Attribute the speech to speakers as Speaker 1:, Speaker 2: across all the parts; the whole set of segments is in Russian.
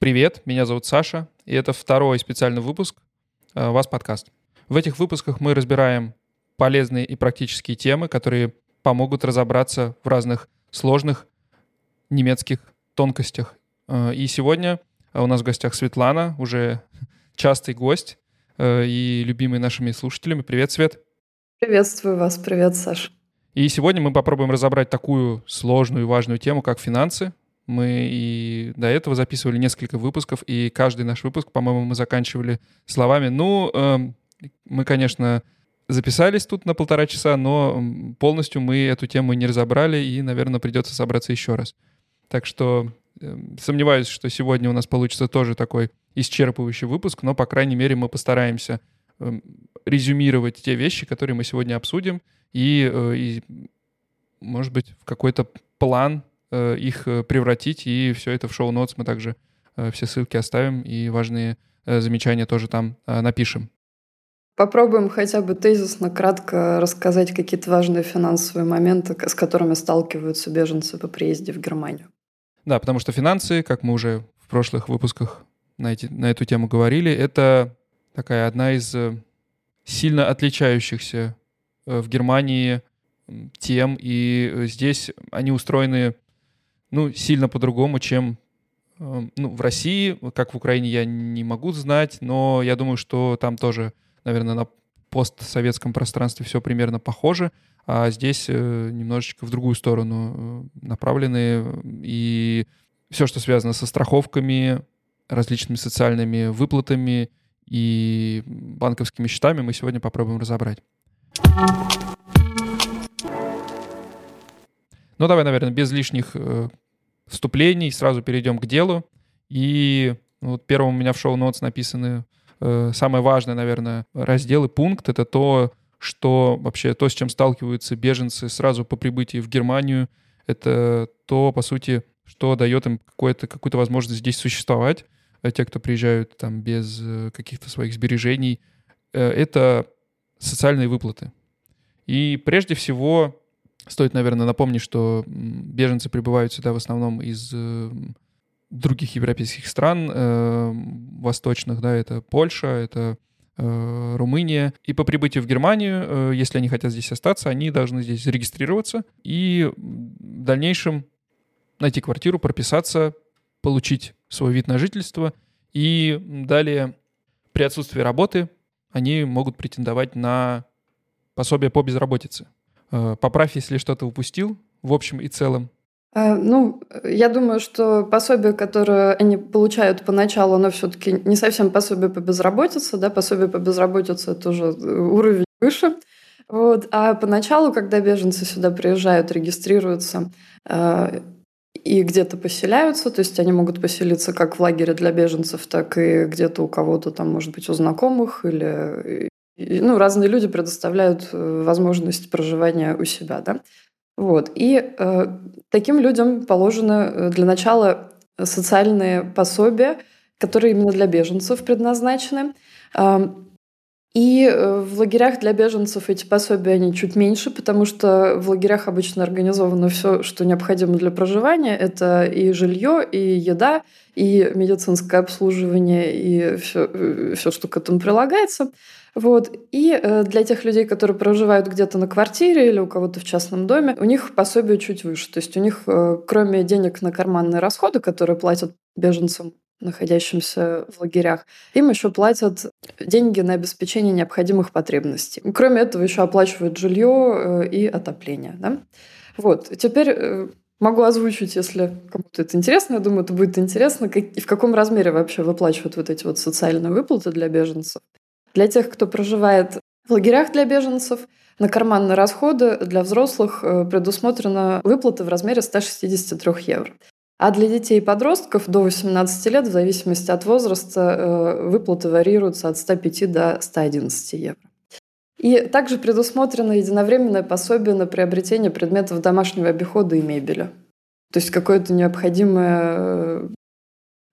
Speaker 1: Привет, меня зовут Саша, и это второй специальный выпуск э, «Вас подкаст». В этих выпусках мы разбираем полезные и практические темы, которые помогут разобраться в разных сложных немецких тонкостях. Э, и сегодня у нас в гостях Светлана, уже частый гость э, и любимый нашими слушателями. Привет, Свет.
Speaker 2: Приветствую вас. Привет, Саша.
Speaker 1: И сегодня мы попробуем разобрать такую сложную и важную тему, как финансы. Мы и до этого записывали несколько выпусков, и каждый наш выпуск, по-моему, мы заканчивали словами, ну, э, мы, конечно, записались тут на полтора часа, но полностью мы эту тему не разобрали, и, наверное, придется собраться еще раз. Так что э, сомневаюсь, что сегодня у нас получится тоже такой исчерпывающий выпуск, но, по крайней мере, мы постараемся э, резюмировать те вещи, которые мы сегодня обсудим, и, э, и может быть, в какой-то план Э, их э, превратить, и все это в шоу-нотс мы также все ссылки оставим, и важные замечания тоже там напишем.
Speaker 2: Попробуем хотя бы тезисно, кратко рассказать какие-то важные финансовые моменты, с которыми сталкиваются беженцы по приезде в Германию.
Speaker 1: Да, потому что финансы, как мы уже в прошлых выпусках на, эти, на эту тему говорили, это такая одна из сильно отличающихся в Германии тем, и здесь они устроены ну, сильно по-другому, чем э, ну, в России, как в Украине, я не могу знать, но я думаю, что там тоже, наверное, на постсоветском пространстве все примерно похоже, а здесь э, немножечко в другую сторону э, направлены, и все, что связано со страховками, различными социальными выплатами и банковскими счетами, мы сегодня попробуем разобрать. Ну, давай, наверное, без лишних вступлений, сразу перейдем к делу. И вот первым у меня в шоу-нотс написаны э, самое важное, наверное, раздел и пункт. Это то, что вообще то, с чем сталкиваются беженцы сразу по прибытии в Германию. Это то, по сути, что дает им какую-то какую возможность здесь существовать. А те, кто приезжают там без э, каких-то своих сбережений, э, это социальные выплаты. И прежде всего Стоит, наверное, напомнить, что беженцы прибывают сюда в основном из э, других европейских стран, э, восточных, да, это Польша, это э, Румыния. И по прибытию в Германию, э, если они хотят здесь остаться, они должны здесь зарегистрироваться и в дальнейшем найти квартиру, прописаться, получить свой вид на жительство. И далее при отсутствии работы они могут претендовать на пособие по безработице. Э, поправь, если что-то упустил в общем и целом.
Speaker 2: Э, ну, я думаю, что пособие, которое они получают поначалу, оно все-таки не совсем пособие по безработице, да, пособие по безработице это уже э, уровень выше. Вот. А поначалу, когда беженцы сюда приезжают, регистрируются и где-то поселяются, то есть они могут поселиться как в лагере для беженцев, так и где-то у кого-то там, может быть, у знакомых или ну, разные люди предоставляют э, возможность проживания у себя, да. Вот. И э, таким людям положено э, для начала социальные пособия, которые именно для беженцев предназначены. И в лагерях для беженцев эти пособия, они чуть меньше, потому что в лагерях обычно организовано все, что необходимо для проживания. Это и жилье, и еда, и медицинское обслуживание, и все, э, все что к этому прилагается. Вот. И э, для тех людей, которые проживают где-то на квартире или у кого-то в частном доме, у них пособие чуть выше. То есть у них, э, кроме денег на карманные расходы, которые платят беженцам, находящимся в лагерях, им еще платят деньги на обеспечение необходимых потребностей. Кроме этого, еще оплачивают жилье и отопление. Да? Вот. Теперь Могу озвучить, если кому-то это интересно. Я думаю, это будет интересно. Как, и в каком размере вообще выплачивают вот эти вот социальные выплаты для беженцев. Для тех, кто проживает в лагерях для беженцев, на карманные расходы для взрослых э, предусмотрена выплата в размере 163 евро. А для детей и подростков до 18 лет, в зависимости от возраста, э, выплаты варьируются от 105 до 111 евро. И также предусмотрено единовременное пособие на приобретение предметов домашнего обихода и мебели. То есть какое-то необходимое э,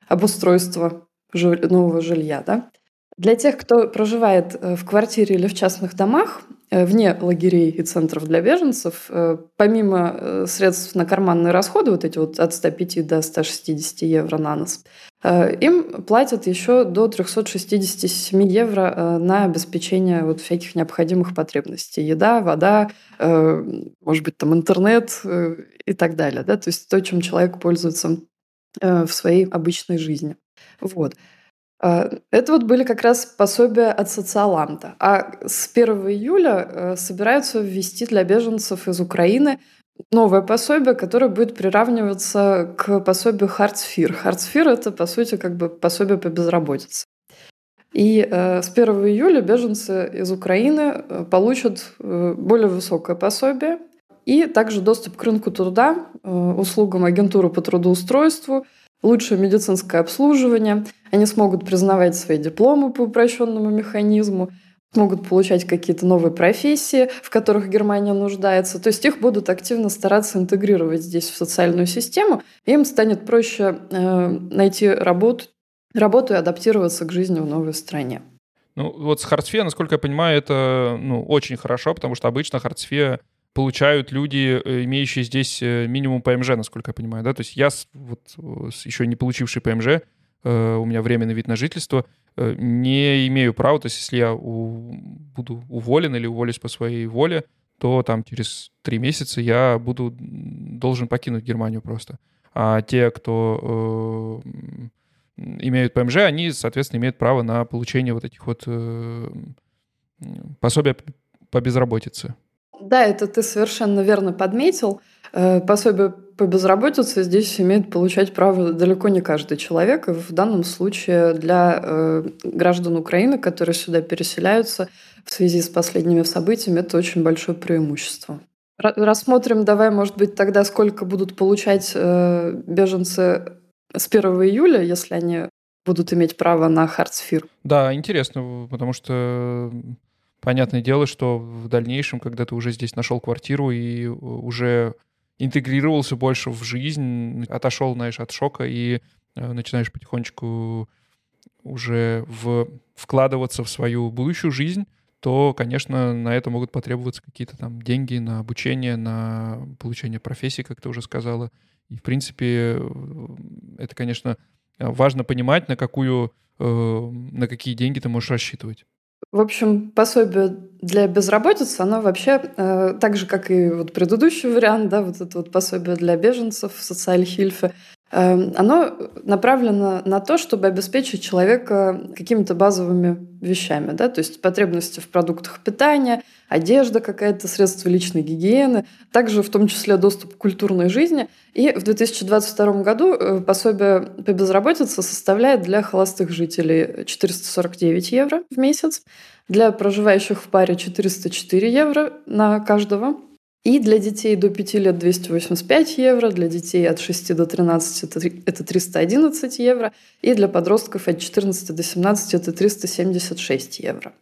Speaker 2: обустройство нового жилья. Да? Для тех, кто проживает э, в квартире или в частных домах, э, вне лагерей и центров для беженцев, э, помимо средств на карманные расходы, вот эти вот от 105 до 160 евро на нос, им платят еще до 367 евро на обеспечение вот всяких необходимых потребностей. Еда, вода, может быть, там интернет и так далее. Да? То есть то, чем человек пользуется в своей обычной жизни. Вот. А, это вот были как раз пособия от социаланта. А с 1 июля э, собираются ввести для беженцев из Украины новое пособие, которое будет приравниваться к пособию Хартсфир. Хартсфир – это, по сути, как бы пособие по безработице. И э, с 1 июля беженцы из Украины э, получат э, более высокое пособие и также доступ к рынку труда, э, услугам агентуры по трудоустройству – лучшее медицинское обслуживание, они смогут признавать свои дипломы по упрощенному механизму, смогут получать какие-то новые профессии, в которых Германия нуждается. То есть их будут активно стараться интегрировать здесь в социальную систему, и им станет проще э, найти работу, работу и адаптироваться к жизни в новой стране.
Speaker 1: Ну вот с Хартсфе, насколько я понимаю, это ну, очень хорошо, потому что обычно Хартсфе получают люди, э, имеющие здесь э, минимум ПМЖ, насколько я понимаю, да? То есть я, вот, еще не получивший ПМЖ, у меня временный вид на жительство, не имею права, то есть если я у, буду уволен или уволюсь по своей воле, то там через три месяца я буду должен покинуть Германию просто. А те, кто э, имеют ПМЖ, они, соответственно, имеют право на получение вот этих вот э, пособия по безработице.
Speaker 2: Да, это ты совершенно верно подметил. Э, пособие по безработице здесь имеет получать право далеко не каждый человек. И в данном случае для э, граждан Украины, которые сюда переселяются в связи с последними событиями, это очень большое преимущество. Рассмотрим, давай, может быть, тогда сколько будут получать э, беженцы с 1 июля, если они будут иметь право на хардсфир.
Speaker 1: Да, интересно, потому что понятное дело, что в дальнейшем, когда ты уже здесь нашел квартиру и э, уже интегрировался больше в жизнь, отошел, знаешь, от шока и э, начинаешь потихонечку уже в, вкладываться в свою будущую жизнь, то, конечно, на это могут потребоваться какие-то там деньги на обучение, на получение профессии, как ты уже сказала. И, в принципе, э, это, конечно, важно понимать, на какую, на какие деньги ты можешь рассчитывать.
Speaker 2: В общем, пособие для безработицы, оно вообще, э, так же, как и вот предыдущий вариант, да, вот это вот пособие для беженцев, социальхильфе, оно направлено на то, чтобы обеспечить человека какими-то базовыми вещами, да, то есть потребности в продуктах питания, одежда какая-то, средства личной гигиены, также в том числе доступ к культурной жизни. И в 2022 году э, пособие по безработице составляет для холостых жителей 449 евро в месяц, для проживающих в паре 404 евро на каждого, и для детей до 5 лет 285 евро, для детей от 6 до 13 это 311 евро, и для подростков от 14 до 17 это 376 евро.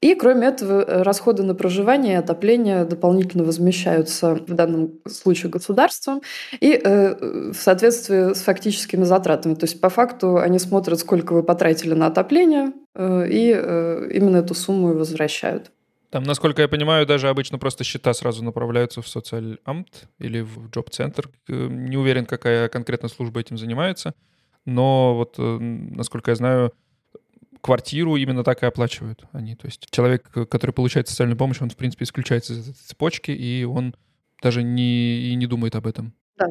Speaker 2: И кроме этого, э, расходы на проживание и отопление дополнительно возмещаются в данном случае государством и э, в соответствии с фактическими затратами. То есть по факту они смотрят, сколько вы потратили на отопление, э, и э, именно эту сумму и возвращают.
Speaker 1: Там, насколько я понимаю, даже обычно просто счета сразу направляются в социальамт или в джоб-центр. Э, не уверен, какая конкретно служба этим занимается, но вот, э, насколько я знаю, квартиру именно так и оплачивают они. То есть человек, который получает социальную помощь, он, в принципе, исключается из этой цепочки, и он даже не, и не думает об этом.
Speaker 2: Да,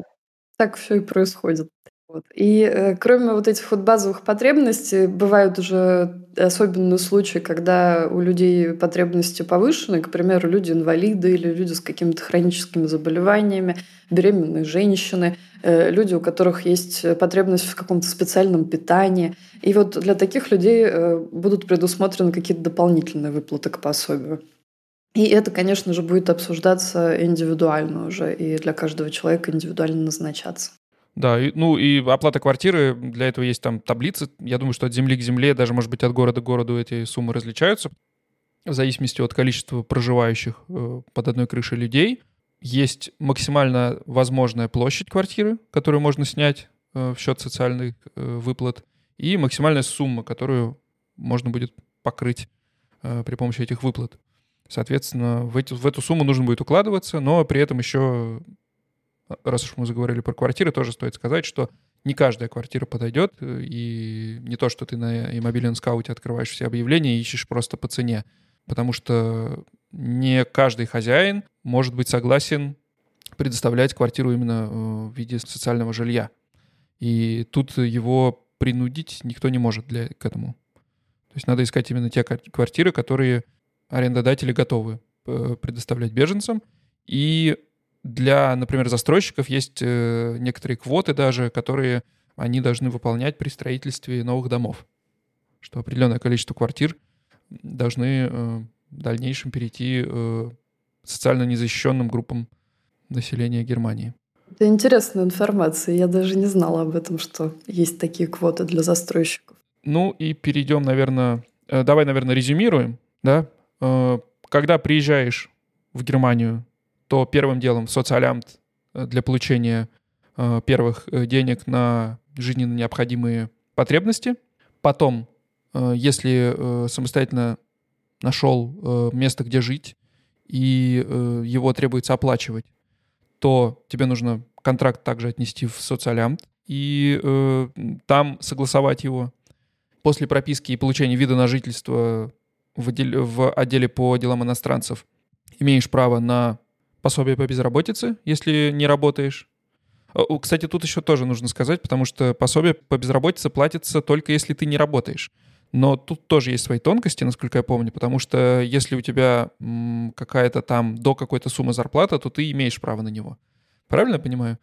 Speaker 2: так все и происходит. Вот. И э, кроме вот этих вот базовых потребностей, бывают уже особенные случаи, когда у людей потребности повышены, к примеру, люди-инвалиды или люди с какими-то хроническими заболеваниями, беременные женщины, э, люди, у которых есть потребность в каком-то специальном питании. И вот для таких людей э, будут предусмотрены какие-то дополнительные выплаты к пособию. И это, конечно же, будет обсуждаться индивидуально уже, и для каждого человека индивидуально назначаться.
Speaker 1: Да, и, ну и оплата квартиры, для этого есть там таблицы. Я думаю, что от земли к земле, даже, может быть, от города к городу эти суммы различаются в зависимости от количества проживающих э, под одной крышей людей. Есть максимально возможная площадь квартиры, которую можно снять э, в счет социальных э, выплат, и максимальная сумма, которую можно будет покрыть при помощи этих выплат. Соответственно, в, эти, в эту сумму нужно будет укладываться, но при этом еще, раз уж мы заговорили про квартиры, тоже стоит сказать, что не каждая квартира подойдет, и не то, что ты на иммобилен скауте открываешь все объявления и ищешь просто по цене, потому что не каждый хозяин может быть согласен предоставлять квартиру именно э, в виде социального жилья. И тут его принудить никто не может для, к этому. То есть надо искать именно те квартиры, которые арендодатели готовы э, предоставлять беженцам. И для, например, застройщиков есть э, некоторые квоты даже, которые они должны выполнять при строительстве новых домов. Что определенное количество квартир должны в дальнейшем перейти социально незащищенным группам населения Германии.
Speaker 2: Это интересная информация. Я даже не знала об этом, что есть такие квоты для застройщиков.
Speaker 1: Ну и перейдем, наверное... Э, давай, наверное, резюмируем. Да? Э, когда приезжаешь в Германию, то первым делом социалямт э, для получения первых денег на жизненно необходимые потребности. Потом, если самостоятельно нашел место, где жить, и его требуется оплачивать, то тебе нужно контракт также отнести в социалямт и э, там согласовать его. После прописки и получения вида на жительство в отделе, в отделе по делам иностранцев имеешь право на пособие по безработице, если не работаешь. Кстати, тут еще тоже нужно сказать, потому что пособие по безработице платится только если ты не работаешь. Но тут тоже есть свои тонкости, насколько я помню, потому что если у тебя какая-то там до какой-то суммы зарплата, то ты имеешь право на него. Правильно я понимаю?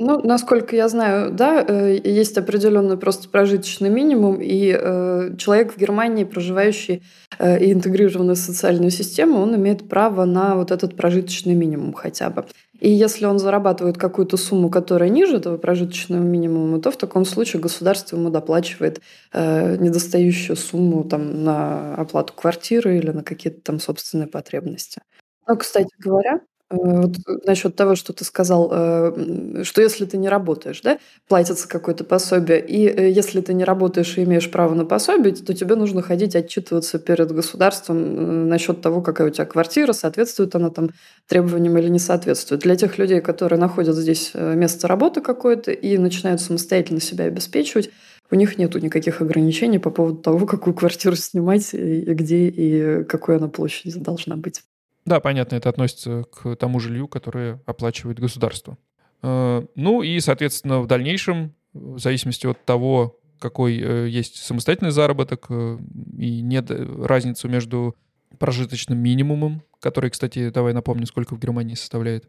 Speaker 2: Ну, насколько я знаю, да, э, есть определенный просто прожиточный минимум, и э, человек в Германии, проживающий э, и интегрированный в социальную систему, он имеет право на вот этот прожиточный минимум хотя бы. И если он зарабатывает какую-то сумму, которая ниже этого прожиточного минимума, то в таком случае государство ему доплачивает недостающую сумму там, на оплату квартиры или на какие-то там собственные потребности. Но, кстати говоря, вот насчет того, что ты сказал, э, что если ты не работаешь, да, платится какое-то пособие, и э, если ты не работаешь и имеешь право на пособие, то тебе нужно ходить отчитываться перед государством насчет того, какая у тебя квартира, соответствует она там требованиям или не соответствует. Для тех людей, которые находят здесь место работы какое-то и начинают самостоятельно себя обеспечивать, у них нет никаких ограничений по поводу того, какую квартиру снимать, и где, и какой она площади должна быть.
Speaker 1: Да, понятно, это относится к тому жилью, которое оплачивает государство. Э, ну и, соответственно, в дальнейшем, в зависимости от того, какой э, есть самостоятельный заработок э, и нет разницу между прожиточным минимумом, который, кстати, давай напомню, сколько в Германии составляет.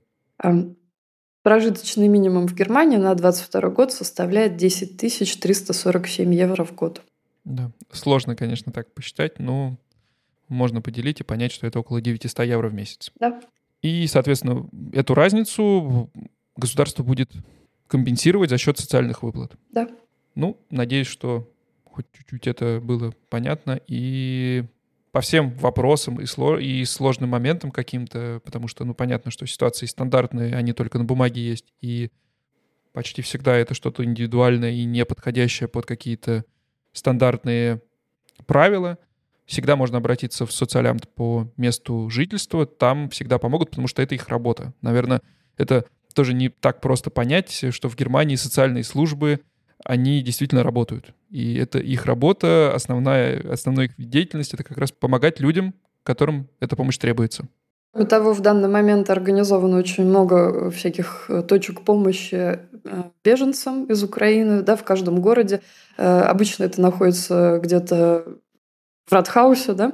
Speaker 2: Прожиточный минимум в Германии на 2022 год составляет 10 347 евро в год.
Speaker 1: Да, сложно, конечно, так посчитать, но можно поделить и понять, что это около 900 евро в месяц.
Speaker 2: Да.
Speaker 1: И, соответственно, эту разницу государство будет компенсировать за счет социальных выплат.
Speaker 2: Да.
Speaker 1: Ну, надеюсь, что хоть чуть-чуть это было понятно. И по всем вопросам и, сло- и сложным моментам каким-то, потому что, ну, понятно, что ситуации стандартные, они только на бумаге есть, и почти всегда это что-то индивидуальное и не подходящее под какие-то стандартные правила всегда можно обратиться в социалямт по месту жительства, там всегда помогут, потому что это их работа. Наверное, это тоже не так просто понять, что в Германии социальные службы, они действительно работают. И это их работа, основная, основной их деятельность — это как раз помогать людям, которым эта помощь требуется.
Speaker 2: Кроме того, в данный момент организовано очень много всяких э, точек помощи э, беженцам из Украины да, в каждом городе. Э, обычно это находится где-то в Радхаусе, да,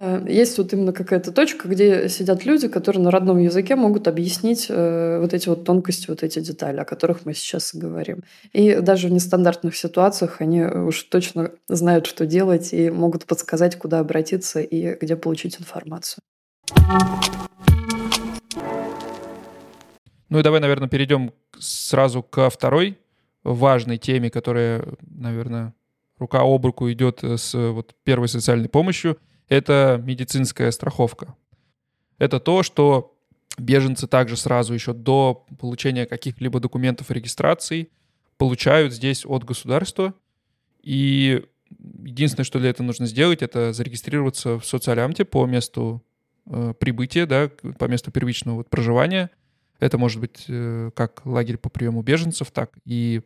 Speaker 2: э, есть вот именно какая-то точка, где сидят люди, которые на родном языке могут объяснить э, вот эти вот тонкости, вот эти детали, о которых мы сейчас говорим. И даже в нестандартных ситуациях они уж точно знают, что делать, и могут подсказать, куда обратиться и где получить информацию.
Speaker 1: Ну и давай, наверное, перейдем сразу ко второй важной теме, которая, наверное, рука об руку идет э, с э, вот, первой социальной помощью, это медицинская страховка. Это то, что беженцы также сразу еще до получения каких-либо документов регистрации получают здесь от государства. И единственное, что для этого нужно сделать, это зарегистрироваться в социаламте по месту э, прибытия, да, по месту первичного вот, проживания. Это может быть э, как лагерь по приему беженцев, так и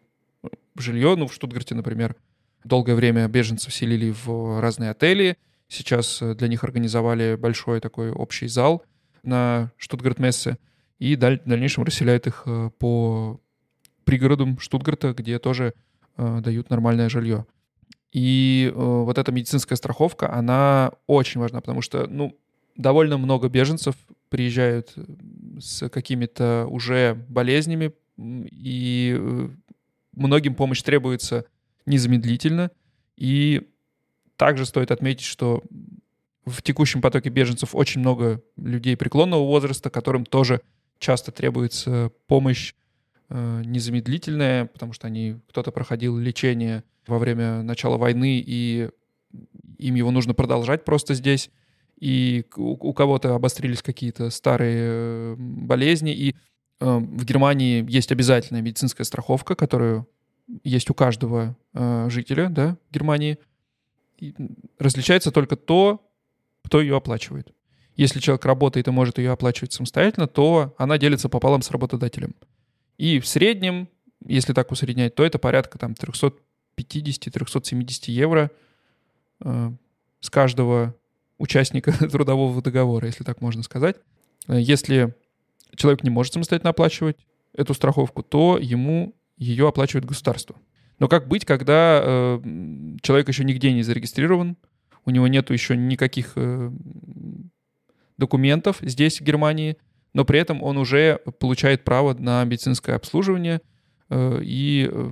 Speaker 1: жилье. Ну, в Штутгарте, например, долгое время беженцев селили в разные отели. Сейчас э, для них организовали большой такой общий зал на Штутгарт-Мессе. И в дальнейшем расселяют их э, по пригородам Штутгарта, где тоже э, дают нормальное жилье. И э, вот эта медицинская страховка, она очень важна, потому что, ну, довольно много беженцев приезжают э, с какими-то уже болезнями, и многим помощь требуется незамедлительно. И также стоит отметить, что в текущем потоке беженцев очень много людей преклонного возраста, которым тоже часто требуется помощь э, незамедлительная, потому что они кто-то проходил лечение во время начала войны, и им его нужно продолжать просто здесь. И у, у кого-то обострились какие-то старые э, болезни, и э, в Германии есть обязательная медицинская страховка, которую есть у каждого э, жителя да, Германии. Различается только то, кто ее оплачивает. Если человек работает и может ее оплачивать самостоятельно, то она делится пополам с работодателем. И в среднем, если так усреднять, то это порядка там 350-370 евро э, с каждого участника трудового договора, если так можно сказать. Э, если человек не может самостоятельно оплачивать эту страховку, то ему ее оплачивает государство. Но как быть, когда э, человек еще нигде не зарегистрирован, у него нету еще никаких э, документов здесь, в Германии, но при этом он уже получает право на медицинское обслуживание. Э, и э,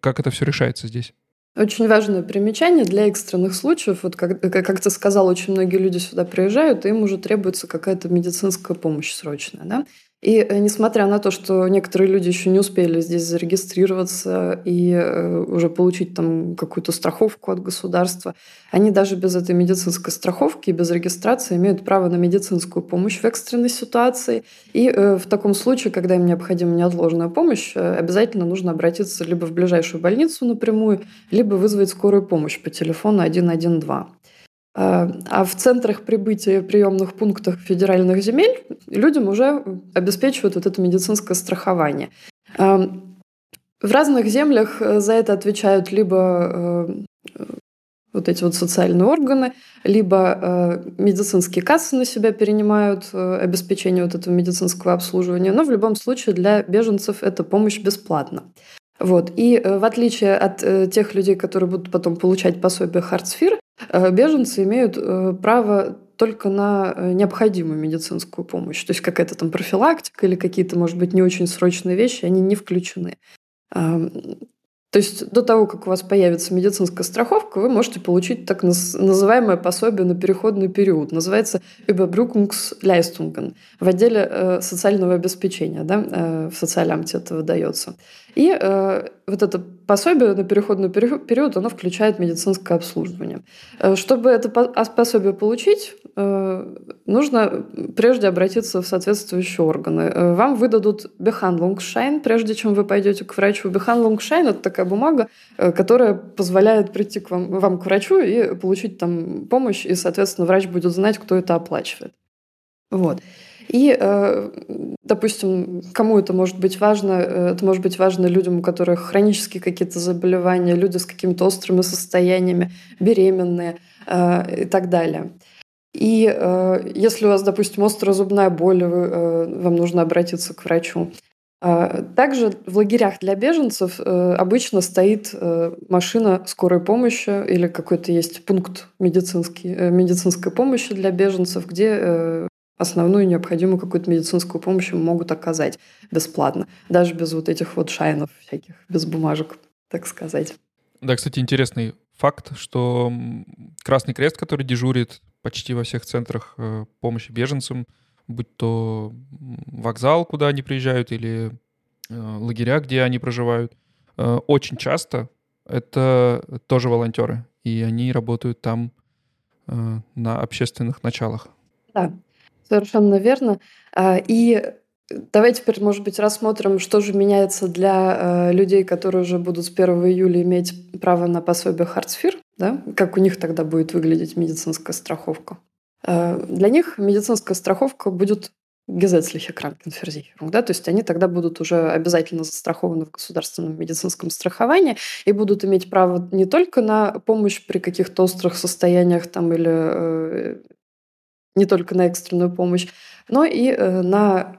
Speaker 1: как это все решается здесь?
Speaker 2: Очень важное примечание для экстренных случаев. Вот как, как ты сказал, очень многие люди сюда приезжают, и им уже требуется какая-то медицинская помощь срочная. Да? И э, несмотря на то, что некоторые люди еще не успели здесь зарегистрироваться и э, уже получить там какую-то страховку от государства, они даже без этой медицинской страховки и без регистрации имеют право на медицинскую помощь в экстренной ситуации. И э, в таком случае, когда им необходима неотложная помощь, обязательно нужно обратиться либо в ближайшую больницу напрямую, либо вызвать скорую помощь по телефону 112. А, а в центрах прибытия приемных пунктах федеральных земель людям уже обеспечивают вот это медицинское страхование. А, в разных землях э, за это отвечают либо э, вот эти вот социальные органы, либо э, медицинские кассы на себя перенимают обеспечение вот этого медицинского обслуживания. Но в любом случае для беженцев эта помощь бесплатна. Вот. И в отличие от тех людей, которые будут потом получать пособие Хартсфир, Э, беженцы имеют э, право только на э, необходимую медицинскую помощь. То есть какая-то там профилактика или какие-то, может быть, не очень срочные вещи, они не включены. То есть до того, как у вас появится медицинская страховка, вы можете получить так называемое пособие на переходный период. Называется Überbrückungsleistungen в отделе э, социального обеспечения, да, э, в социаламте это выдается. И э, вот это пособие на переходный период, оно включает медицинское обслуживание. Э, чтобы это пособие получить, э, нужно прежде обратиться в соответствующие органы. Э, вам выдадут Behandlungsschein, прежде чем вы пойдете к врачу. Behandlungsschein – это такая бумага, которая позволяет прийти к вам, вам к врачу и получить там помощь, и, соответственно, врач будет знать, кто это оплачивает. Вот. И, э, допустим, кому это может быть важно? Э, это может быть важно людям, у которых хронические какие-то заболевания, люди с какими-то острыми состояниями, беременные э, и так далее. И если у вас, допустим, острая зубная боль, вам нужно обратиться к врачу. Также в лагерях для беженцев обычно стоит машина скорой помощи или какой-то есть пункт медицинский, медицинской помощи для беженцев, где основную необходимую какую-то медицинскую помощь могут оказать бесплатно, даже без вот этих вот шайнов всяких, без бумажек, так сказать.
Speaker 1: Да, кстати, интересный факт, что Красный Крест, который дежурит почти во всех центрах э, помощи беженцам, будь то вокзал, куда они приезжают, или э, лагеря, где они проживают, э, очень часто это тоже волонтеры, и они работают там на общественных началах.
Speaker 2: Да, Совершенно верно. А, и давай теперь, может быть, рассмотрим, что же меняется для э, людей, которые уже будут с 1 июля иметь право на пособие Хартсфир. Да? Как у них тогда будет выглядеть медицинская страховка? Э, для них медицинская страховка будет gesetzliche Krankenversicherung, да, то есть они тогда будут уже обязательно застрахованы в государственном медицинском страховании и будут иметь право не только на помощь при каких-то острых состояниях там или э, не только на экстренную помощь, но и э, на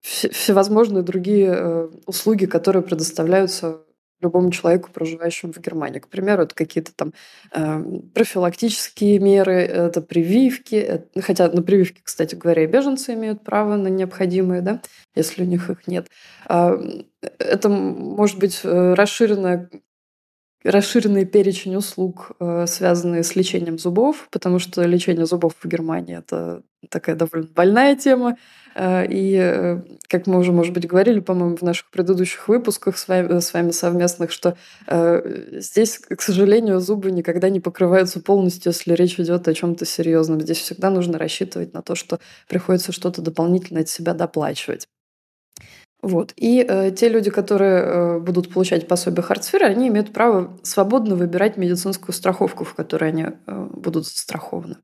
Speaker 2: всевозможные другие э, услуги, которые предоставляются любому человеку, проживающему в Германии. К примеру, это какие-то там э, профилактические меры, это прививки. Это, хотя на прививки, кстати говоря, и беженцы имеют право на необходимые, да, если у них их нет. Э, это может быть э, расширенная расширенный перечень услуг, э, связанные с лечением зубов, потому что лечение зубов в Германии это такая довольно больная тема. Э, и, э, как мы уже, может быть, говорили, по-моему, в наших предыдущих выпусках с вами, с вами совместных, что здесь, к сожалению, зубы никогда не покрываются полностью, если речь идет о чем-то серьезном. Здесь всегда нужно рассчитывать на то, что приходится что-то дополнительно от себя доплачивать. Вот. И э, те люди, которые э, будут получать пособие Хартсфера, они имеют право свободно выбирать медицинскую страховку, в которой они э, будут застрахованы.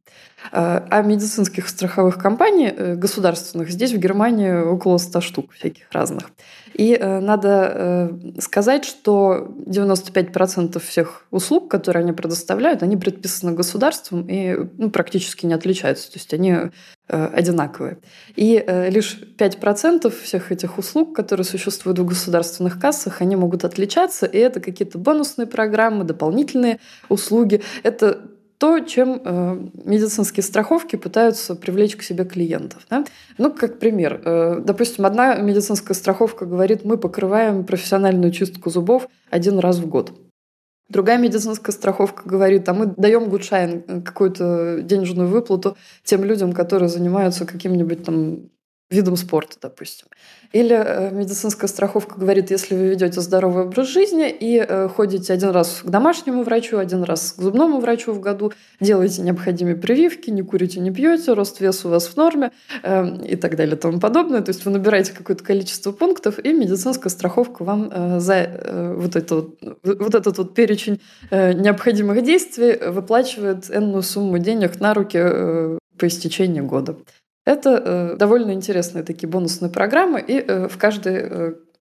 Speaker 2: Э, а медицинских страховых компаний э, государственных здесь в Германии около 100 штук всяких разных. И э, надо э, сказать, что 95% всех услуг, которые они предоставляют, они предписаны государством и ну, практически не отличаются. То есть они одинаковые. И э, лишь 5% всех этих услуг, которые существуют в государственных кассах, они могут отличаться. И это какие-то бонусные программы, дополнительные услуги. Это то, чем э, медицинские страховки пытаются привлечь к себе клиентов. Да? Ну, как пример. Э, допустим, одна медицинская страховка говорит, мы покрываем профессиональную чистку зубов один раз в год. Другая медицинская страховка говорит, а мы даем гудшайн, э, какую-то денежную выплату тем людям, которые занимаются каким-нибудь там видом спорта, допустим. Или э, медицинская страховка говорит, если вы ведете здоровый образ жизни и э, ходите один раз к домашнему врачу, один раз к зубному врачу в году, делаете необходимые прививки, не курите, не пьете, рост веса у вас в норме э, и так далее и тому подобное. То есть вы набираете какое-то количество пунктов, и медицинская страховка вам за вот, это вот этот вот перечень необходимых действий выплачивает энную сумму денег на руки по истечении года. Это э, довольно интересные такие бонусные программы, и э, в каждой э,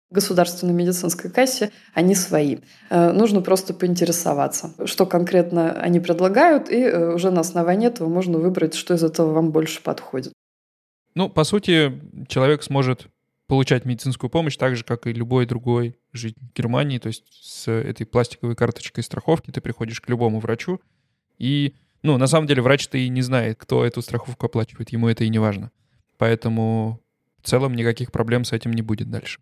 Speaker 2: государственной медицинской кассе они свои. Нужно просто поинтересоваться, что конкретно они предлагают, и уже на основании этого можно выбрать, что из этого вам больше подходит.
Speaker 1: Ну, по сути, человек сможет получать медицинскую помощь так же, как и любой другой житель Германии. То есть с этой пластиковой карточкой страховки ты приходишь к любому врачу, и ну, на самом деле врач-то и не знает, кто эту страховку оплачивает, ему это и не важно. Поэтому в целом никаких проблем с этим не будет дальше.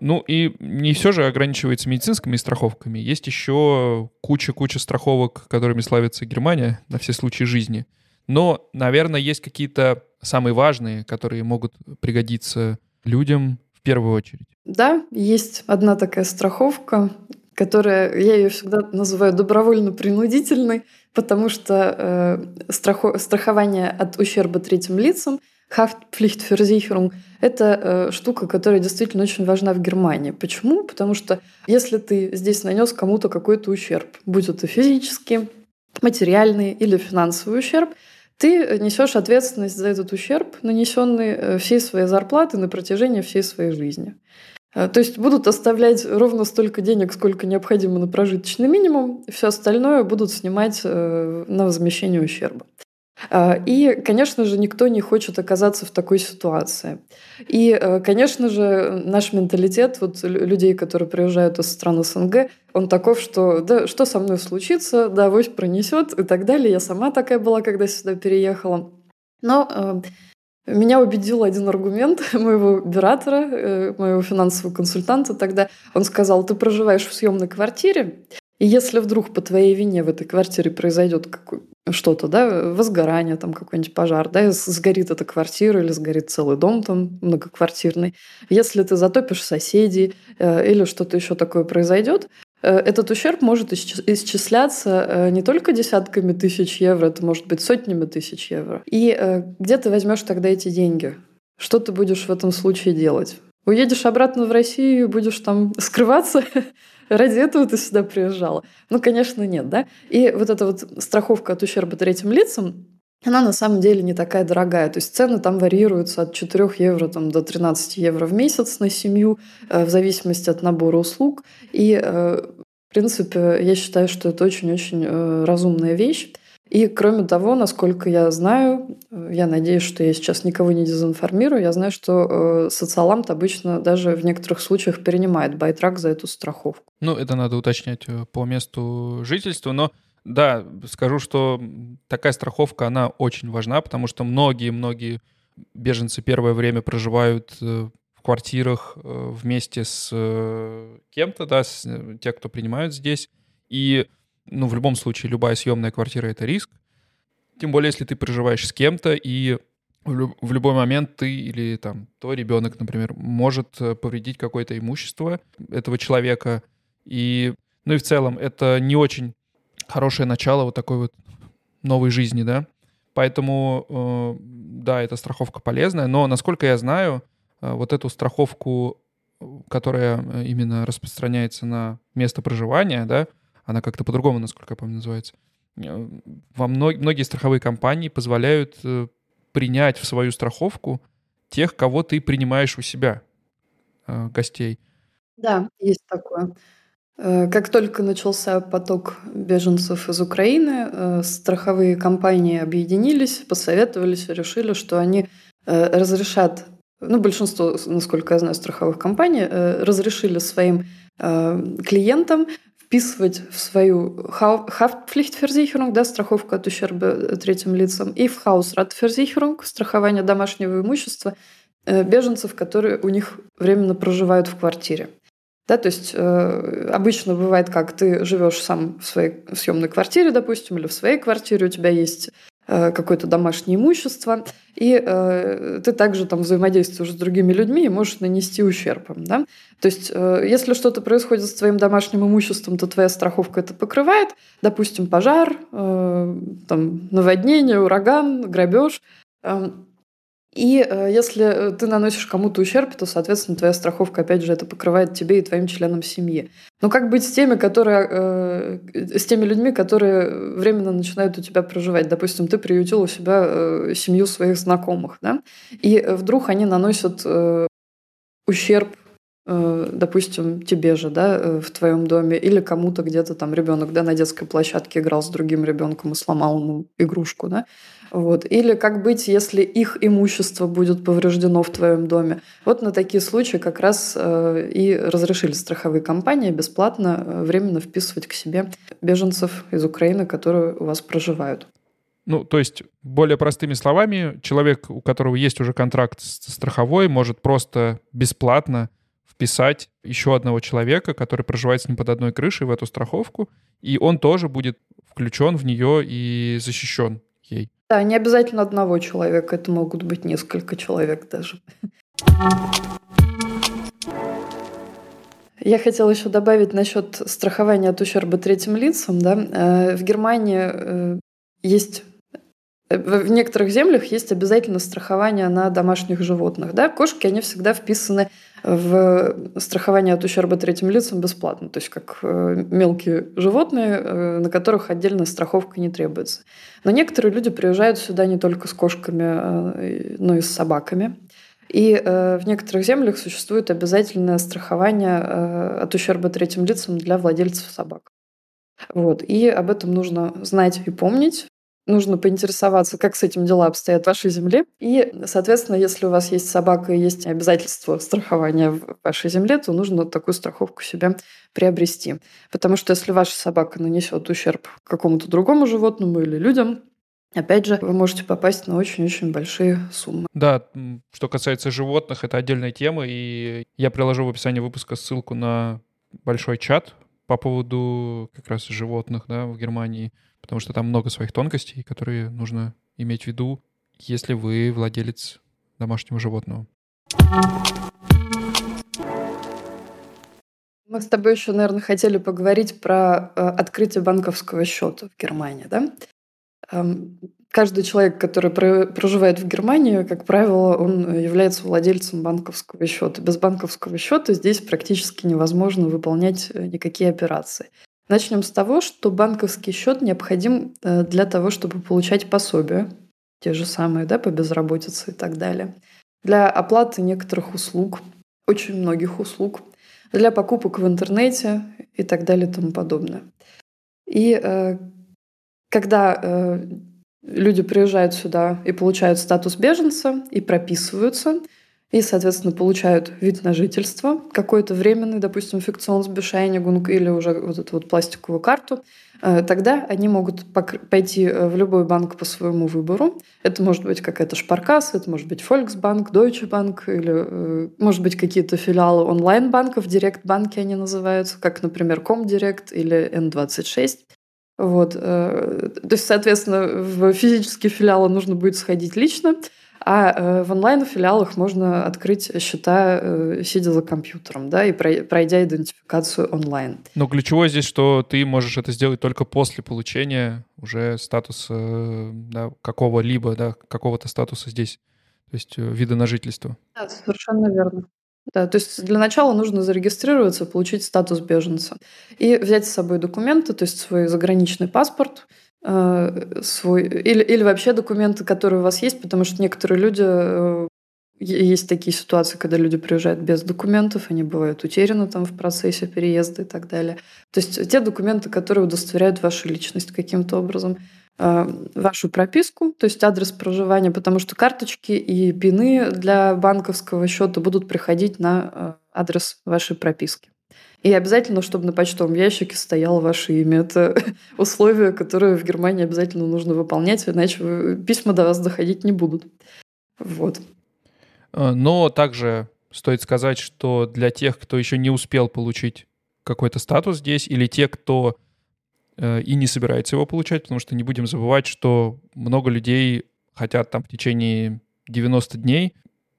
Speaker 1: Ну и не все же ограничивается медицинскими страховками. Есть еще куча-куча страховок, которыми славится Германия на все случаи жизни. Но, наверное, есть какие-то самые важные, которые могут пригодиться людям в первую очередь.
Speaker 2: Да, есть одна такая страховка, которая, я ее всегда называю добровольно-принудительной, потому что э, страхо, страхование от ущерба третьим лицам, Haftpflichtversicherung, это э, штука, которая действительно очень важна в Германии. Почему? Потому что если ты здесь нанес кому-то какой-то ущерб, будь это физический, материальный или финансовый ущерб, ты несешь ответственность за этот ущерб, нанесенный э, всей своей зарплаты на протяжении всей своей жизни. Э, то есть будут оставлять ровно столько денег, сколько необходимо на прожиточный минимум, все остальное будут снимать э, на возмещение ущерба. Э, и, конечно же, никто не хочет оказаться в такой ситуации. И, конечно же, наш менталитет вот людей, которые приезжают из стран СНГ, он таков, что да, что со мной случится, да, авось пронесет и так далее. Я сама такая была, когда сюда переехала. Но меня убедил один аргумент моего оператора, э, моего финансового консультанта тогда. Он сказал, ты проживаешь в съемной квартире, и если вдруг по твоей вине в этой квартире произойдет что-то, да, возгорание, там какой-нибудь пожар, да, сгорит эта квартира или сгорит целый дом там многоквартирный, если ты затопишь соседей э, или что-то еще такое произойдет, этот ущерб может исчисляться э, не только десятками тысяч евро, это может быть сотнями тысяч евро. И э, где ты возьмешь тогда эти деньги? Что ты будешь в этом случае делать? Уедешь обратно в Россию и будешь там скрываться? Ради этого ты сюда приезжала? Ну, конечно, нет, да? И вот эта вот страховка от ущерба третьим лицам, она на самом деле не такая дорогая. То есть цены там варьируются от 4 евро там, до 13 евро в месяц на семью, э, в зависимости от набора услуг. И, э, в принципе, я считаю, что это очень-очень э, разумная вещь. И кроме того, насколько я знаю, я надеюсь, что я сейчас никого не дезинформирую, я знаю, что социаламт обычно даже в некоторых случаях перенимает байтрак за эту страховку.
Speaker 1: Ну, это надо уточнять по месту жительства, но да, скажу, что такая страховка, она очень важна, потому что многие-многие беженцы первое время проживают э, в квартирах э, вместе с э, кем-то, да, с те, кто принимают здесь. И, ну, в любом случае, любая съемная квартира — это риск. Тем более, если ты проживаешь с кем-то, и в любой момент ты или там твой ребенок, например, может повредить какое-то имущество этого человека. И, ну и в целом, это не очень хорошее начало вот такой вот новой жизни, да. Поэтому, э, да, эта страховка полезная, но, насколько я знаю, э, вот эту страховку, которая э, именно распространяется на место проживания, да, она как-то по-другому, насколько я помню, называется, во мног... многие страховые компании позволяют принять в свою страховку тех, кого ты принимаешь у себя, гостей.
Speaker 2: Да, есть такое. Э, как только начался поток беженцев из Украины, э, страховые компании объединились, посоветовались решили, что они э, разрешат, ну, большинство, насколько я знаю, страховых компаний разрешили своим клиентам вписывать в свою Haftpflichtversicherung, да, страховку от ущерба третьим лицам, и в Hausratversicherung, страхование домашнего имущества, беженцев, которые у них временно проживают в квартире. Да, то есть э, обычно бывает как, ты живешь сам в своей съемной квартире, допустим, или в своей квартире, у тебя есть э, какое-то домашнее имущество, и э, ты также там взаимодействуешь с другими людьми и можешь нанести ущерб. Да? То есть э, если что-то происходит с твоим домашним имуществом, то твоя страховка это покрывает, допустим, пожар, э, там, наводнение, ураган, грабеж. Э, и э, если э, ты наносишь кому-то ущерб, то, соответственно, твоя страховка, опять же, это покрывает тебе и твоим членам семьи. Но как быть с теми, которые, э, с теми людьми, которые временно начинают у тебя проживать? Допустим, ты приютил у себя э, семью своих знакомых, да? И вдруг они наносят э, ущерб э, допустим, тебе же, да, э, в твоем доме, или кому-то где-то там ребенок, да, на детской площадке играл с другим ребенком и сломал ему игрушку, да, вот. Или как быть, если их имущество будет повреждено в твоем доме. Вот на такие случаи как раз э, и разрешили страховые компании бесплатно э, временно вписывать к себе беженцев из Украины, которые у вас проживают.
Speaker 1: Ну, то есть, более простыми словами, человек, у которого есть уже контракт страховой, может просто бесплатно вписать еще одного человека, который проживает с ним под одной крышей в эту страховку, и он тоже будет включен в нее и защищен ей.
Speaker 2: Да, не обязательно одного человека, это могут быть несколько человек даже. Я хотела еще добавить насчет страхования от ущерба третьим лицам. Да? Э, в Германии э, есть в некоторых землях есть обязательно страхование на домашних животных. Да? Кошки, они всегда вписаны в страхование от ущерба третьим лицам бесплатно. То есть как э, мелкие животные, э, на которых отдельная страховка не требуется. Но некоторые люди приезжают сюда не только с кошками, э, но и с собаками. И в некоторых землях существует обязательное страхование от ущерба третьим лицам для владельцев собак. Вот. И об этом нужно знать и помнить, нужно поинтересоваться, как с этим дела обстоят в вашей земле. И, соответственно, если у вас есть собака и есть обязательство страхования в вашей земле, то нужно такую страховку себе приобрести. Потому что если ваша собака нанесет ущерб какому-то другому животному или людям, Опять же, вы можете попасть на очень-очень большие суммы.
Speaker 1: Да, что касается животных, это отдельная тема, и я приложу в описании выпуска ссылку на большой чат по поводу как раз животных да, в Германии потому что там много своих тонкостей, которые нужно иметь в виду, если вы владелец домашнего животного.
Speaker 2: Мы с тобой еще, наверное, хотели поговорить про э, открытие банковского счета в Германии, да? Эм, каждый человек, который проживает в Германии, как правило, он является владельцем банковского счета. Без банковского счета здесь практически невозможно выполнять э, никакие операции. Начнем с того, что банковский счет необходим э, для того, чтобы получать пособия, те же самые, да, по безработице и так далее, для оплаты некоторых услуг, очень многих услуг, для покупок в интернете и так далее и тому подобное. И э, когда э, люди приезжают сюда и получают статус беженца и прописываются, и, соответственно, получают вид на жительство, какой-то временный, допустим, фикционсбешайнигунг или уже вот эту вот пластиковую карту, э, тогда они могут пойти э, в любой банк по своему выбору. Это может быть какая-то Шпаркас, это может быть Volksbank, Deutsche Bank или, э, может быть, какие-то филиалы онлайн-банков, директ-банки они называются, как, например, Comdirect или N26. Вот. То есть, соответственно, в физические филиалы нужно будет сходить лично, а э, в онлайн-филиалах можно открыть счета, э, сидя за компьютером, да, и пройдя идентификацию онлайн.
Speaker 1: Но ключевое здесь, что ты можешь это сделать только после получения уже статуса да, какого-либо, да, какого-то статуса здесь, то есть э, вида на жительство.
Speaker 2: Да, совершенно верно. Да, то есть для начала нужно зарегистрироваться, получить статус беженца и взять с собой документы, то есть свой заграничный паспорт, Э, свой или, или вообще документы, которые у вас есть, потому что некоторые люди э, есть такие ситуации, когда люди приезжают без документов, они бывают утеряны там в процессе переезда и так далее. То есть те документы, которые удостоверяют вашу личность каким-то образом, э, вашу прописку, то есть адрес проживания, потому что карточки и пины для банковского счета будут приходить на адрес вашей прописки. И обязательно, чтобы на почтовом ящике стояло ваше имя. Это условие, которое в Германии обязательно нужно выполнять, иначе письма до вас доходить не будут. Вот.
Speaker 1: А, но также стоит сказать, что для тех, кто еще не успел получить какой-то статус здесь, или те, кто э, и не собирается его получать, потому что не будем забывать, что много людей хотят там в течение 90 дней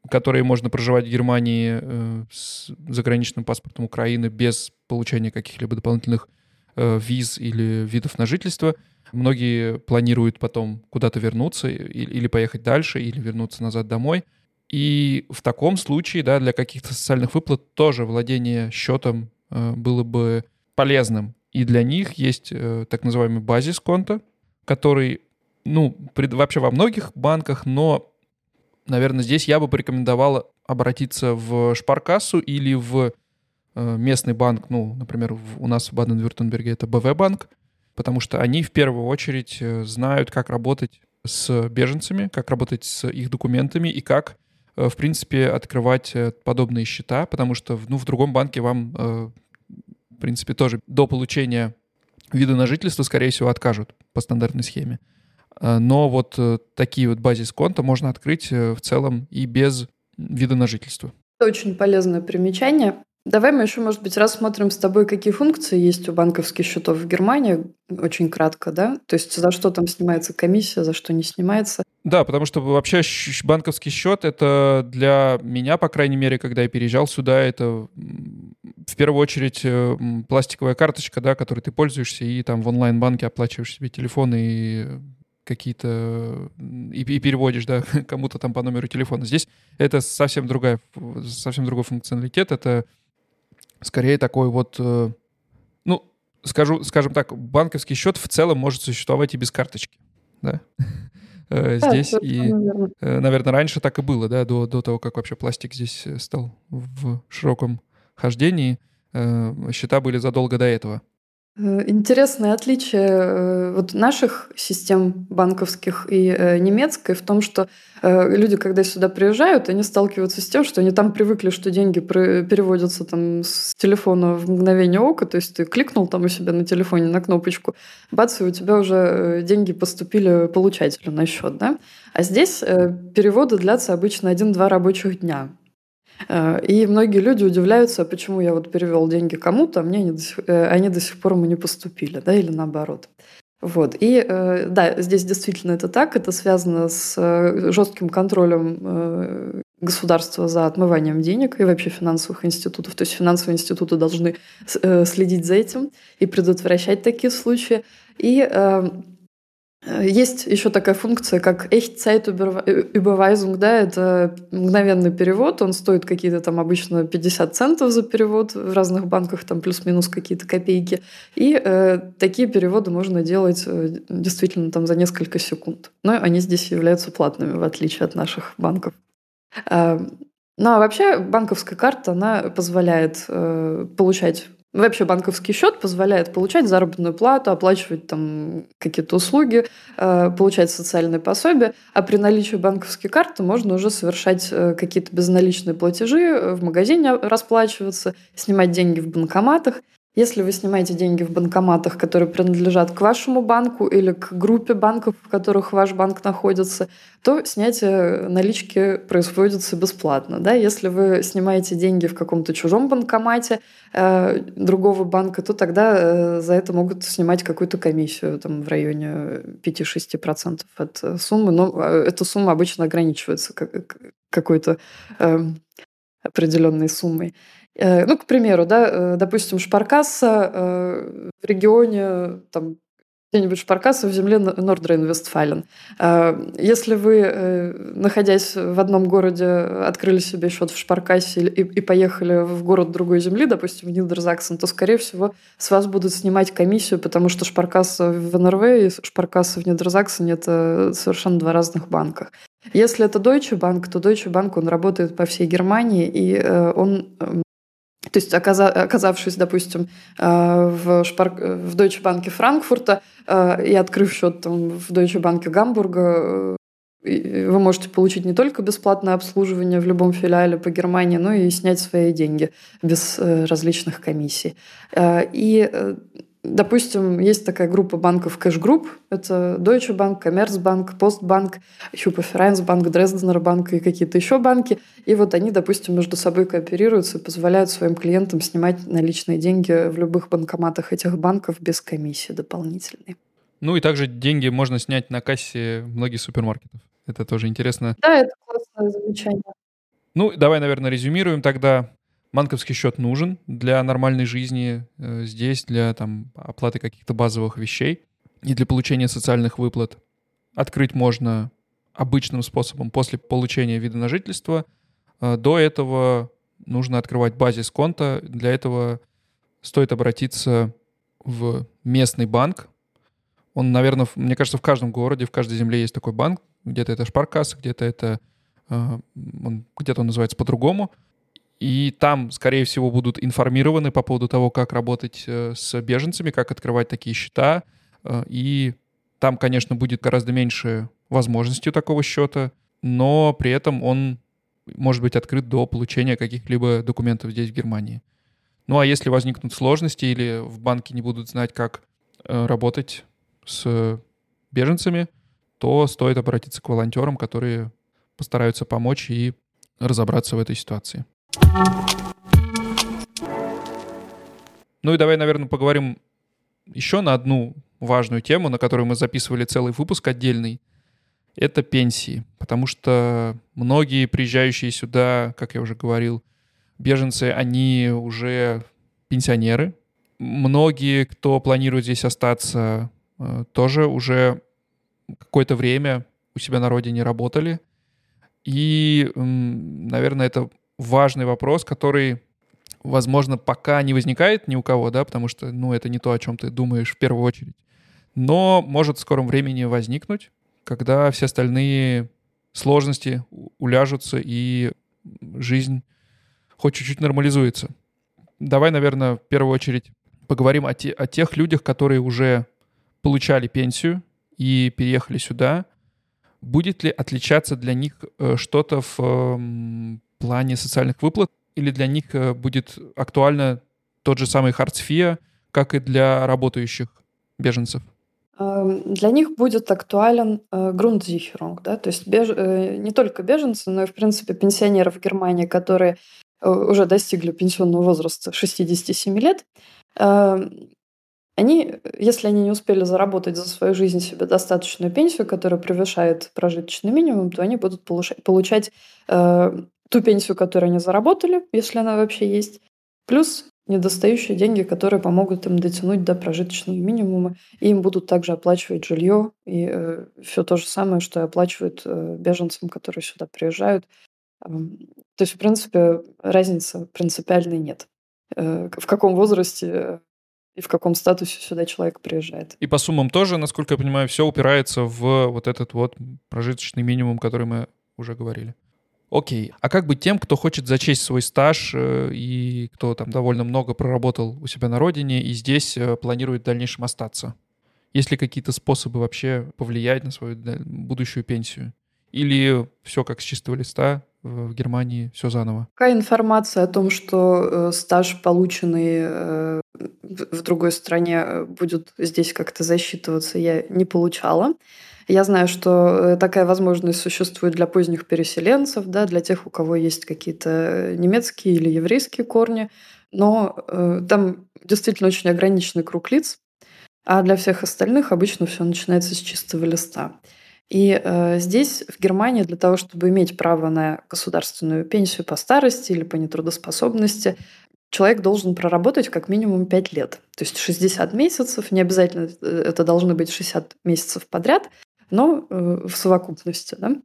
Speaker 1: которые можно проживать в Германии э, с заграничным паспортом Украины без получения каких-либо дополнительных э, виз или видов на жительство. Многие планируют потом куда-то вернуться или поехать дальше, или вернуться назад домой. И в таком случае, да, для каких-то социальных выплат тоже владение счетом э, было бы полезным. И для них есть так называемый базис конта, который, ну, вообще во многих банках, но наверное, здесь я бы порекомендовал обратиться в шпаркассу или в э, местный банк, ну, например, у нас в Баден-Вюртемберге это БВ-банк, потому что они в первую очередь э, знают, как работать с беженцами, как работать с их документами и как, э, в принципе, открывать подобные счета, потому что ну, в другом банке вам, в принципе, тоже до получения вида на жительство, скорее всего, откажут по стандартной схеме. Э, но вот э, такие вот базис конта можно открыть э, в целом и без вида на жительство.
Speaker 2: Очень полезное примечание. Давай мы еще, может быть, рассмотрим с тобой, какие функции есть у банковских счетов в Германии. Очень кратко, да? То есть за что там снимается комиссия, за что не снимается.
Speaker 1: Да, потому что вообще банковский счет это для меня, по крайней мере, когда я переезжал сюда, это в первую очередь пластиковая карточка, да, которой ты пользуешься, и там в онлайн-банке оплачиваешь себе телефон и какие-то и, и переводишь, да, кому-то там по номеру телефона. Здесь это совсем другая, совсем другой функционалитет. Это скорее такой вот, э, ну, скажу, скажем так, банковский счет в целом может существовать и без карточки, да. Э, здесь и, э, наверное, раньше так и было, да, до, до того, как вообще пластик здесь стал в широком хождении. Счета были задолго до этого.
Speaker 2: Э, интересное отличие э, вот наших систем банковских и э, немецкой в том, что люди, когда сюда приезжают, они сталкиваются с тем, что они там привыкли, что деньги переводятся там с телефона в мгновение ока, то есть ты кликнул там у себя на телефоне на кнопочку, бац, и у тебя уже деньги поступили получателю на счет, да? А здесь переводы длятся обычно один-два рабочих дня. Э, и многие люди удивляются, почему я вот перевел деньги кому-то, а мне они до, сих, э, они до сих пор ему не поступили, да, или наоборот. Вот. И э, да, здесь действительно это так. Это связано с жестким контролем государства за отмыванием денег и вообще финансовых институтов. То есть финансовые институты должны следить за этим и предотвращать такие случаи. И есть еще такая функция, как Echtzeit-Überweisung, да, это мгновенный перевод, он стоит какие-то там обычно 50 центов за перевод, в разных банках там плюс-минус какие-то копейки, и э, такие переводы можно делать э, действительно там за несколько секунд. Но они здесь являются платными, в отличие от наших банков. Э, ну а вообще банковская карта, она позволяет э, получать Вообще банковский счет позволяет получать заработную плату, оплачивать там какие-то услуги, э, получать социальные пособия, а при наличии банковской карты можно уже совершать э, какие-то безналичные платежи, в магазине расплачиваться, снимать деньги в банкоматах. Если вы снимаете деньги в банкоматах, которые принадлежат к вашему банку или к группе банков, в которых ваш банк находится, то снятие налички производится бесплатно. Да? Если вы снимаете деньги в каком-то чужом банкомате э, другого банка, то тогда э, за это могут снимать какую-то комиссию там, в районе 5-6% от суммы. Но э, эта сумма обычно ограничивается какой-то э, определенной суммой. Э, ну, к примеру, да, э, допустим, шпаркасса э, в регионе, там, где-нибудь шпаркасса в земле Нордрейн-Вестфален. Если вы, находясь в одном городе, открыли себе счет в шпаркассе и, поехали в город другой земли, допустим, в Нидерзаксен, то, скорее всего, с вас будут снимать комиссию, потому что шпаркасса в НРВ и шпаркасса в Нидерзаксене – это совершенно два разных банка. Если это Deutsche Bank, то Deutsche Bank, он работает по всей Германии, и он эм, то есть, оказавшись, допустим, э, в, шпар... в Deutsche Bank Франкфурта э, и открыв счет там, в Deutsche Bank Гамбурга, э, вы можете получить не только бесплатное обслуживание в любом филиале по Германии, но и снять свои деньги без различных комиссий. И Допустим, есть такая группа банков Cash Group. Это Deutsche Bank, Commerzbank, Postbank, Bank, Dresdner Bank и какие-то еще банки. И вот они, допустим, между собой кооперируются и позволяют своим клиентам снимать наличные деньги в любых банкоматах этих банков без комиссии дополнительной.
Speaker 1: Ну и также деньги можно снять на кассе многих супермаркетов. Это тоже интересно.
Speaker 2: Да, это классное замечание.
Speaker 1: Ну, давай, наверное, резюмируем тогда. Банковский счет нужен для нормальной жизни э, здесь, для там, оплаты каких-то базовых вещей и для получения социальных выплат. Открыть можно обычным способом после получения вида на жительство. Э, до этого нужно открывать базис конта. Для этого стоит обратиться в местный банк. Он, наверное, мне кажется, в каждом городе, в каждой земле есть такой банк. Где-то это Шпаркасса, где-то это... Э, где-то он называется по-другому. И там, скорее всего, будут информированы по поводу того, как работать э, с беженцами, как открывать такие счета. Э, и там, конечно, будет гораздо меньше возможностей такого счета, но при этом он может быть открыт до получения каких-либо документов здесь, в Германии. Ну а если возникнут сложности или в банке не будут знать, как э, работать с беженцами, то стоит обратиться к волонтерам, которые постараются помочь и разобраться в этой ситуации. Ну и давай, наверное, поговорим еще на одну важную тему, на которую мы записывали целый выпуск отдельный. Это пенсии. Потому что многие приезжающие сюда, как я уже говорил, беженцы, они уже пенсионеры. Многие, кто планирует здесь остаться, э, тоже уже какое-то время у себя на родине работали. И, наверное, это важный вопрос, который, возможно, пока не возникает ни у кого, да, потому что, ну, это не то, о чем ты думаешь в первую очередь. Но может в скором времени возникнуть, когда все остальные сложности уляжутся и жизнь хоть чуть-чуть нормализуется. Давай, наверное, в первую очередь поговорим о, те, о тех людях, которые уже получали пенсию и переехали сюда. Будет ли отличаться для них э, что-то в плане социальных выплат, или для них э, будет актуально тот же самый Хартсфия, как и для работающих беженцев?
Speaker 2: Эм, для них будет актуален э, Grundsicherung, да, то есть беж... Э, не только беженцы, но и, в принципе, пенсионеры в Германии, которые уже достигли пенсионного возраста 67 лет, эм, они, если они не успели заработать за свою жизнь себе достаточную пенсию, которая превышает прожиточный минимум, то они будут получать ту пенсию, которую они заработали, если она вообще есть, плюс недостающие деньги, которые помогут им дотянуть до прожиточного минимума, и им будут также оплачивать жилье и э, все то же самое, что и оплачивают э, беженцам, которые сюда приезжают. То есть, в принципе, разницы принципиальной нет. Э, в каком возрасте и в каком статусе сюда человек приезжает.
Speaker 1: И по суммам тоже, насколько я понимаю, все упирается в вот этот вот прожиточный минимум, который мы уже говорили. Окей, а как быть тем, кто хочет зачесть свой стаж э, и кто там довольно много проработал у себя на родине и здесь э, планирует в дальнейшем остаться? Есть ли какие-то способы вообще повлиять на свою будущую пенсию? Или все как с чистого листа, в Германии все заново?
Speaker 2: Какая информация о том, что э, стаж, полученный в другой стране, будет здесь как-то засчитываться, я не получала. Я знаю, что такая возможность существует для поздних переселенцев, да, для тех, у кого есть какие-то немецкие или еврейские корни, но э, там действительно очень ограниченный круг лиц, а для всех остальных обычно все начинается с чистого листа. И э, здесь, в Германии, для того, чтобы иметь право на государственную пенсию по старости или по нетрудоспособности, человек должен проработать как минимум 5 лет. То есть 60 месяцев, не обязательно э, это должны быть 60 месяцев подряд, но э, в совокупности. Да?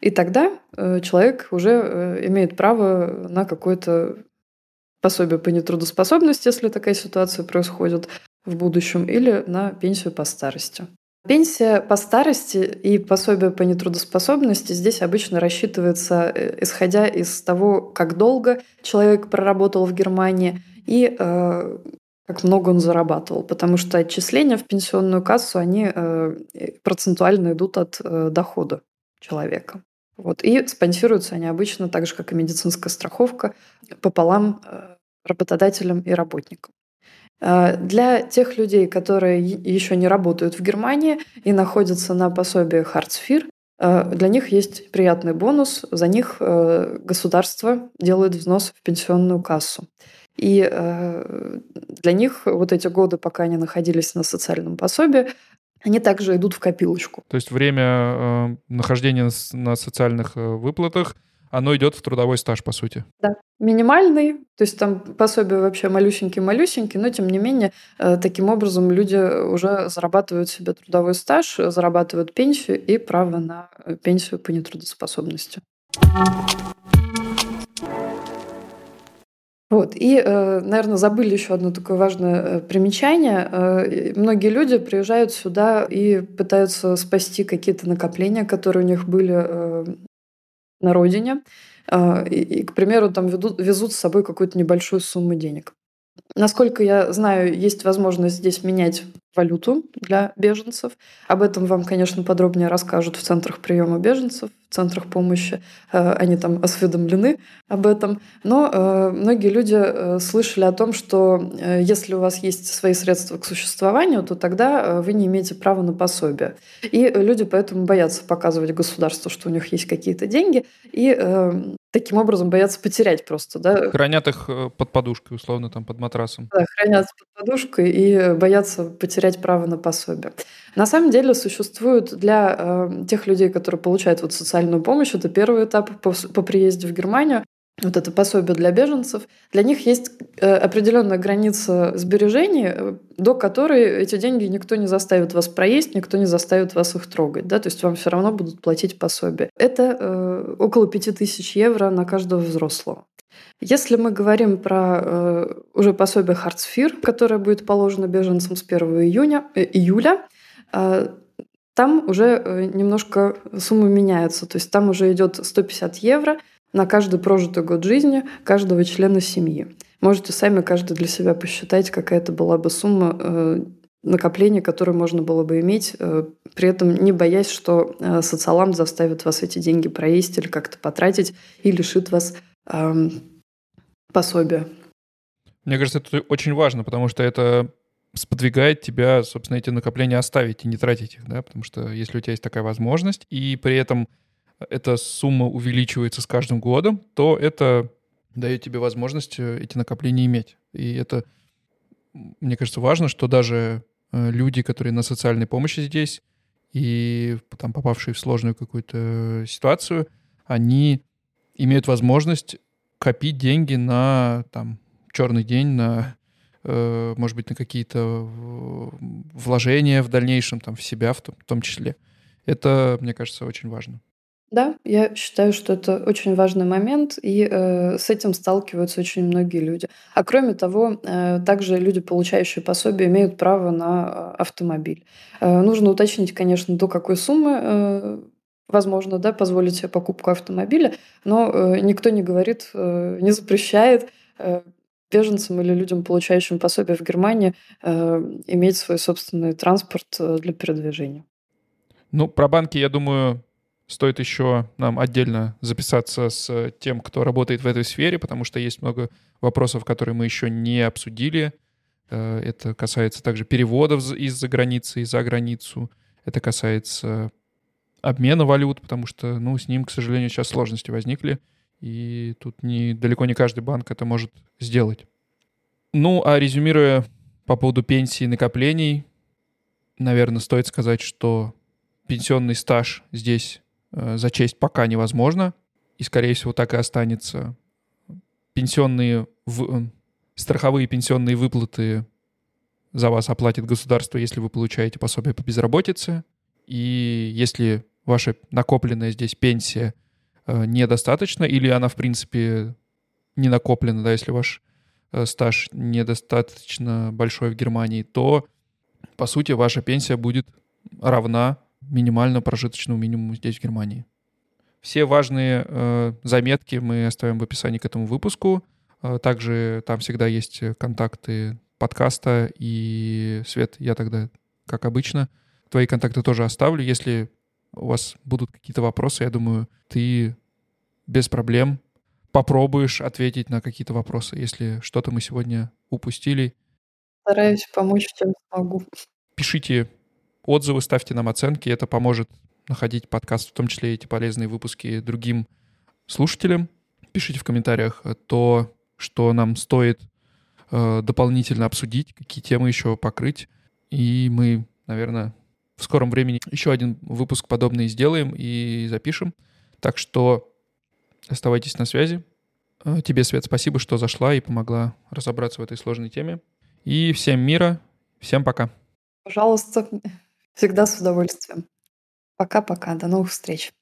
Speaker 2: И тогда э, человек уже э, имеет право на какое-то пособие по нетрудоспособности, если такая ситуация происходит в будущем, или на пенсию по старости. Пенсия по старости и пособие по нетрудоспособности здесь обычно рассчитывается, исходя из того, как долго человек проработал в Германии и как много он зарабатывал, потому что отчисления в пенсионную кассу, они э, процентуально идут от э, дохода человека. Вот. И спонсируются они обычно так же, как и медицинская страховка, пополам э, работодателям и работникам. Для тех людей, которые еще не работают в Германии и находятся на пособии Хартсфир, э, для них есть приятный бонус. За них государство делает взнос в пенсионную кассу. И для них вот эти годы, пока они находились на социальном пособии, они также идут в копилочку.
Speaker 1: То есть время нахождения на социальных выплатах оно идет в трудовой стаж, по сути.
Speaker 2: Да, минимальный, то есть там пособие вообще малюсенький-малюсенький, но тем не менее э, таким образом люди уже зарабатывают себе трудовой стаж, зарабатывают пенсию и право на э, пенсию по нетрудоспособности. Вот. И, э, наверное, забыли еще одно такое важное примечание. Многие люди приезжают сюда и пытаются спасти какие-то накопления, которые у них были на родине, и к примеру, там ведут, везут с собой какую-то небольшую сумму денег. Насколько я знаю, есть возможность здесь менять валюту для беженцев. Об этом вам, конечно, подробнее расскажут в центрах приема беженцев, в центрах помощи. Э, они там осведомлены об этом. Но э, многие люди э, слышали о том, что если у вас есть свои средства к существованию, то тогда вы не имеете права на пособие. И люди поэтому боятся показывать государству, что у них есть какие-то деньги, и таким образом боятся потерять просто. Да?
Speaker 1: Хранят их под подушкой, условно, там, под матрасом.
Speaker 2: Да, хранят под подушкой и боятся потерять право на пособие. На самом деле существует для э, тех людей, которые получают вот социальную помощь, это первый этап по, по приезде в Германию, вот это пособие для беженцев, для них есть э, определенная граница сбережений, э, до которой эти деньги никто не заставит вас проесть, никто не заставит вас их трогать. Да? То есть вам все равно будут платить пособие. Это э, около 5000 евро на каждого взрослого. Если мы говорим про э, уже пособие Хартсфир, которое будет положено беженцам с 1 июня, э, июля, э, там уже э, немножко сумма меняется. То есть там уже идет 150 евро на каждый прожитый год жизни каждого члена семьи. Можете сами каждый для себя посчитать, какая это была бы сумма э, накопления, которое можно было бы иметь, э, при этом не боясь, что э, социалам заставит вас эти деньги проесть или как-то потратить и лишит вас пособия.
Speaker 1: Мне кажется, это очень важно, потому что это сподвигает тебя, собственно, эти накопления оставить и не тратить их, да, потому что если у тебя есть такая возможность, и при этом эта сумма увеличивается с каждым годом, то это дает тебе возможность э, эти накопления иметь. И это, мне кажется, важно, что даже э, люди, которые на социальной помощи здесь и там попавшие в сложную какую-то ситуацию, они имеют возможность копить деньги на там черный день, на, э, может быть, на какие-то вложения в дальнейшем, там, в себя в том, в том числе. Это, мне кажется, очень важно.
Speaker 2: Да, я считаю, что это очень важный момент, и э, с этим сталкиваются очень многие люди. А кроме того, э, также люди, получающие пособие, имеют право на э, автомобиль. Э, нужно уточнить, конечно, до какой суммы э, возможно да, позволить себе покупку автомобиля, но э, никто не говорит, э, не запрещает э, беженцам или людям, получающим пособие в Германии, э, иметь свой собственный транспорт э, для передвижения.
Speaker 1: Ну, про банки, я думаю, Стоит еще нам отдельно записаться с тем, кто работает в этой сфере, потому что есть много вопросов, которые мы еще не обсудили. Э, это касается также переводов из-за границы и за границу. Это касается обмена валют, потому что, ну, с ним, к сожалению, сейчас сложности возникли, и тут не, далеко не каждый банк это может сделать. Ну, а резюмируя по поводу пенсии и накоплений, наверное, стоит сказать, что пенсионный стаж здесь Э, зачесть пока невозможно, и, скорее всего, так и останется. Пенсионные, в... Э, страховые пенсионные выплаты за вас оплатит государство, если вы получаете пособие по безработице. И если ваша накопленная здесь пенсия э, недостаточно, или она, в принципе, не накоплена, да, если ваш стаж недостаточно большой в Германии, то, по сути, ваша пенсия будет равна минимально прожиточному минимуму здесь, в Германии. Все важные э, заметки мы оставим в описании к этому выпуску. Э, также там всегда есть контакты подкаста. И, Свет, я тогда, как обычно, твои контакты тоже оставлю. Если у вас будут какие-то вопросы, я думаю, ты без проблем попробуешь ответить на какие-то вопросы, если что-то мы сегодня упустили.
Speaker 2: Стараюсь помочь, чем смогу.
Speaker 1: Пишите отзывы, ставьте нам оценки. Это поможет находить подкаст, в том числе эти полезные выпуски другим слушателям. Пишите в комментариях то, что нам стоит э, дополнительно обсудить, какие темы еще покрыть. И мы, наверное, в скором времени еще один выпуск подобный сделаем и запишем. Так что оставайтесь на связи. Э, тебе, Свет, спасибо, что зашла и помогла разобраться в этой сложной теме. И всем мира, всем пока.
Speaker 2: Пожалуйста. Всегда с удовольствием. Пока-пока. До новых встреч.